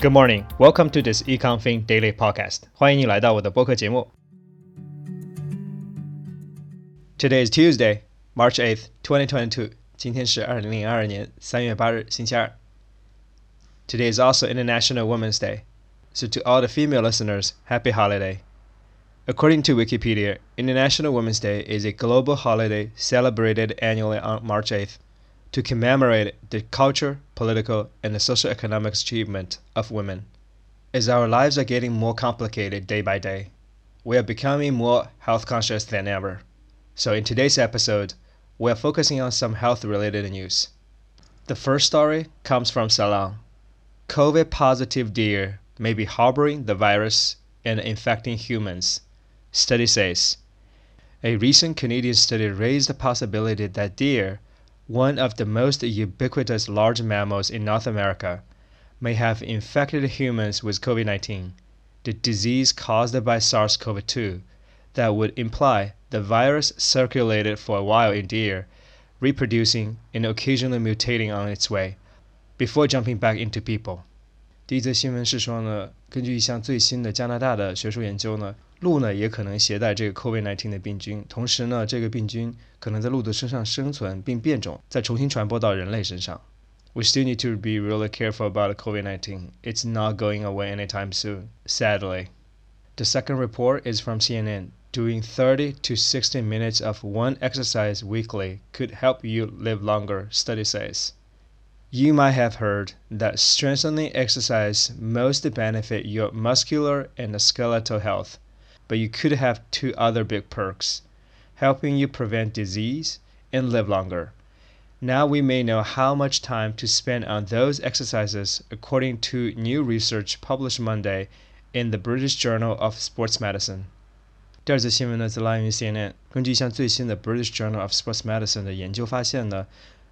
Good morning, welcome to this EconFin Daily Podcast. 欢迎你来到我的播客节目。Today is Tuesday, March 8th, 2022. 今天是二零零二年三月八日，星期二。Today is also International Women's Day. So to all the female listeners, happy holiday. According to Wikipedia, International Women's Day is a global holiday celebrated annually on March 8th to commemorate the culture, political, and social economic achievement of women. As our lives are getting more complicated day by day, we are becoming more health conscious than ever. So, in today's episode, we are focusing on some health related news. The first story comes from Salon. COVID positive deer may be harboring the virus and infecting humans, study says. A recent Canadian study raised the possibility that deer one of the most ubiquitous large mammals in North America, may have infected humans with COVID 19, the disease caused by SARS CoV 2, that would imply the virus circulated for a while in deer, reproducing and occasionally mutating on its way, before jumping back into people. 第一则新闻是说呢，根据一项最新的加拿大的学术研究呢， 鹿呢也可能携带这个 COVID-19 的病菌，同时呢，这个病菌可能在鹿的身上生存并变种，再重新传播到人类身上。We still need to be really careful about COVID-19. It's not going away anytime soon, sadly. The second report is from CNN. Doing 30 to 60 minutes of one exercise weekly could help you live longer, study says. You might have heard that strengthening exercise most benefit your muscular and skeletal health, but you could have two other big perks, helping you prevent disease and live longer. Now we may know how much time to spend on those exercises according to new research published Monday in the British Journal of Sports Medicine. 第二则新闻呢，则来源于 CNN。根据一项最新的 British Journal of Sports Medicine 的研究发现呢，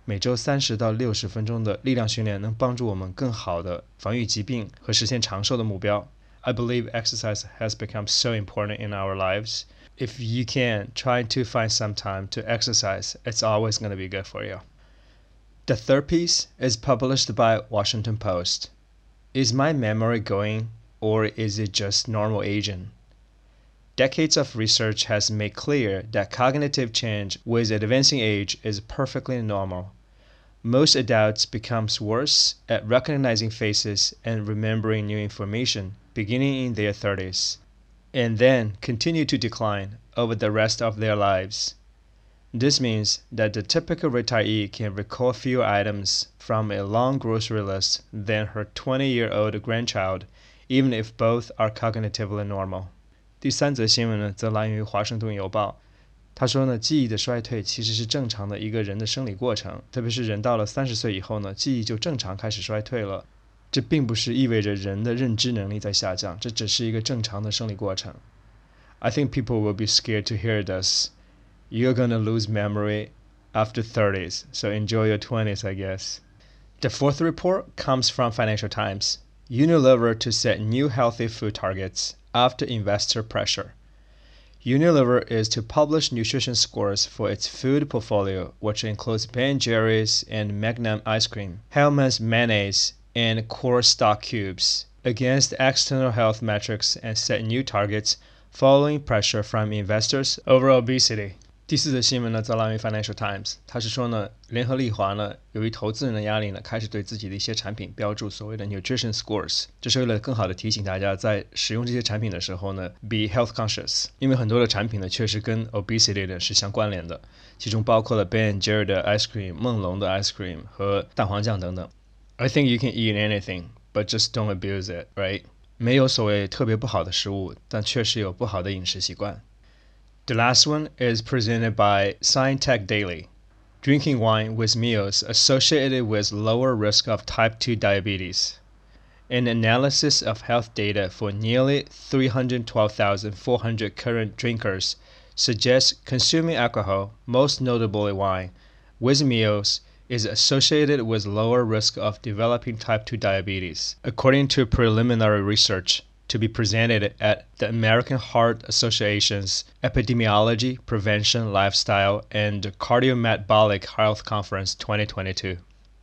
每周三十到六十分钟的力量训练能帮助我们更好的防御疾病和实现长寿的目标。 I believe exercise has become so important in our lives. If you can, try to find some time to exercise. It's always going to be good for you. The third piece is published by Washington Post. Is my memory going or is it just normal aging? Decades of research has made clear that cognitive change with advancing age is perfectly normal. Most adults becomes worse at recognizing faces and remembering new information beginning in their 30s, and then continue to decline over the rest of their lives. This means that the typical retiree can recall fewer items from a long grocery list than her 20 year old grandchild, even if both are cognitively normal. 第三则新闻呢，则来源于《华盛顿邮报》。他说呢，记忆的衰退其实是正常的一个人的生理过程，特别是人到了三十岁以后呢，记忆就正常开始衰退了。 这并不是意味着人的认知能力在下降，这只是一个正常的生理过程。I think people will be scared to hear this. You're gonna lose memory after 30s, so enjoy your 20s, I guess. The fourth report comes from Financial Times. Unilever to set new healthy food targets after investor pressure. Unilever is to publish nutrition scores for its food portfolio, which includes Ben Jerry's and Magnum ice cream, Hellmann's mayonnaise, and Knorr stock cubes against external health metrics and set new targets following pressure from investors over obesity. 第四则新闻呢，则来源于 Financial Times。他是说呢，联合利华呢，由于投资人的压力呢，开始对自己的一些产品标注所谓的 nutrition scores，这是为了更好的提醒大家在使用这些产品的时候呢，be health conscious，因为很多的产品呢，确实跟 obesity 呢是相关联的，其中包括了 Ben Jerry 的 ice cream、梦龙的 ice cream 和蛋黄酱等等。I think you can eat anything, but just don't abuse it, right? 没有所谓特别不好的食物，但确实有不好的饮食习惯。The last one is presented by SciTech Daily. Drinking wine with meals associated with lower risk of type 2 diabetes. An analysis of health data for nearly 312,400 current drinkers suggests consuming alcohol, most notably wine, with meals is associated with lower risk of developing type 2 diabetes, according to preliminary research to be presented at the American Heart Association's Epidemiology, Prevention, Lifestyle, and Cardiometabolic Health Conference 2022.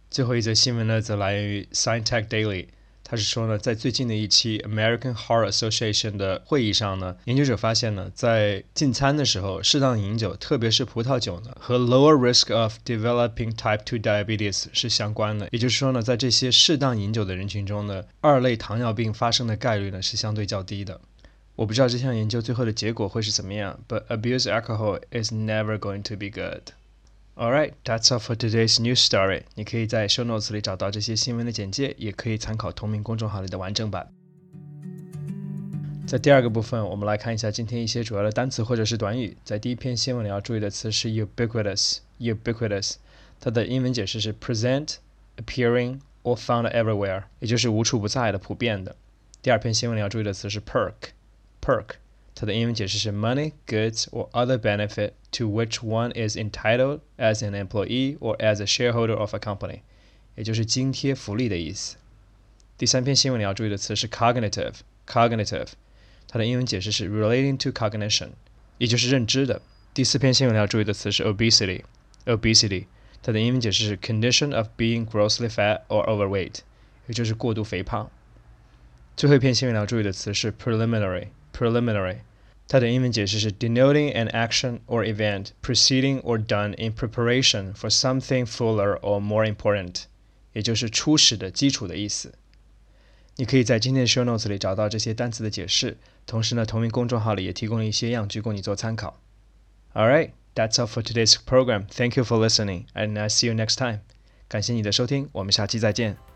最后一则新闻呢，则来源于 SciTech Daily。 他是说呢，在最近的一期 American Heart Association 的会议上呢，研究者发现呢，在进餐的时候，适当饮酒，特别是葡萄酒呢，和 lower risk of developing type 2 diabetes 是相关的。也就是说呢，在这些适当饮酒的人群中呢，二类糖尿病发生的概率呢是相对较低的。我不知道这项研究最后的结果会是怎么样，but abuse alcohol is never going to be good。All right, that's all for today's news story. 你可以在 show notes 里找到这些新闻的简介，也可以参考同名公众号里的完整版。在第二个部分，我们来看一下今天一些主要的单词或者是短语。在第一篇新闻里要注意的词是 ubiquitous，ubiquitous，它的英文解释是 present, appearing or found everywhere，也就是无处不在的、普遍的。第二篇新闻里要注意的词是 perk，perk。它的英文解释是 money, goods, or other benefit to which one is entitled as an employee or as a shareholder of a company，也就是津贴、福利的意思。第三篇新闻你要注意的词是 cognitive，cognitive，它的英文解释是 relating to cognition，也就是认知的。第四篇新闻你要注意的词是 obesity，obesity，它的英文解释是 condition of being grossly fat or overweight，也就是过度肥胖。最后一篇新闻你要注意的词是 preliminary。 preliminary，它的英文解释是 denoting an action or event preceding or done in preparation for something fuller or more important，也就是初始的基础的意思。你可以在今天的 show notes 里找到这些单词的解释，同时呢，同名公众号里也提供了一些样句供你做参考。All right, that's all for today's program. Thank you for listening, and I see you next time. 感谢你的收听，我们下期再见。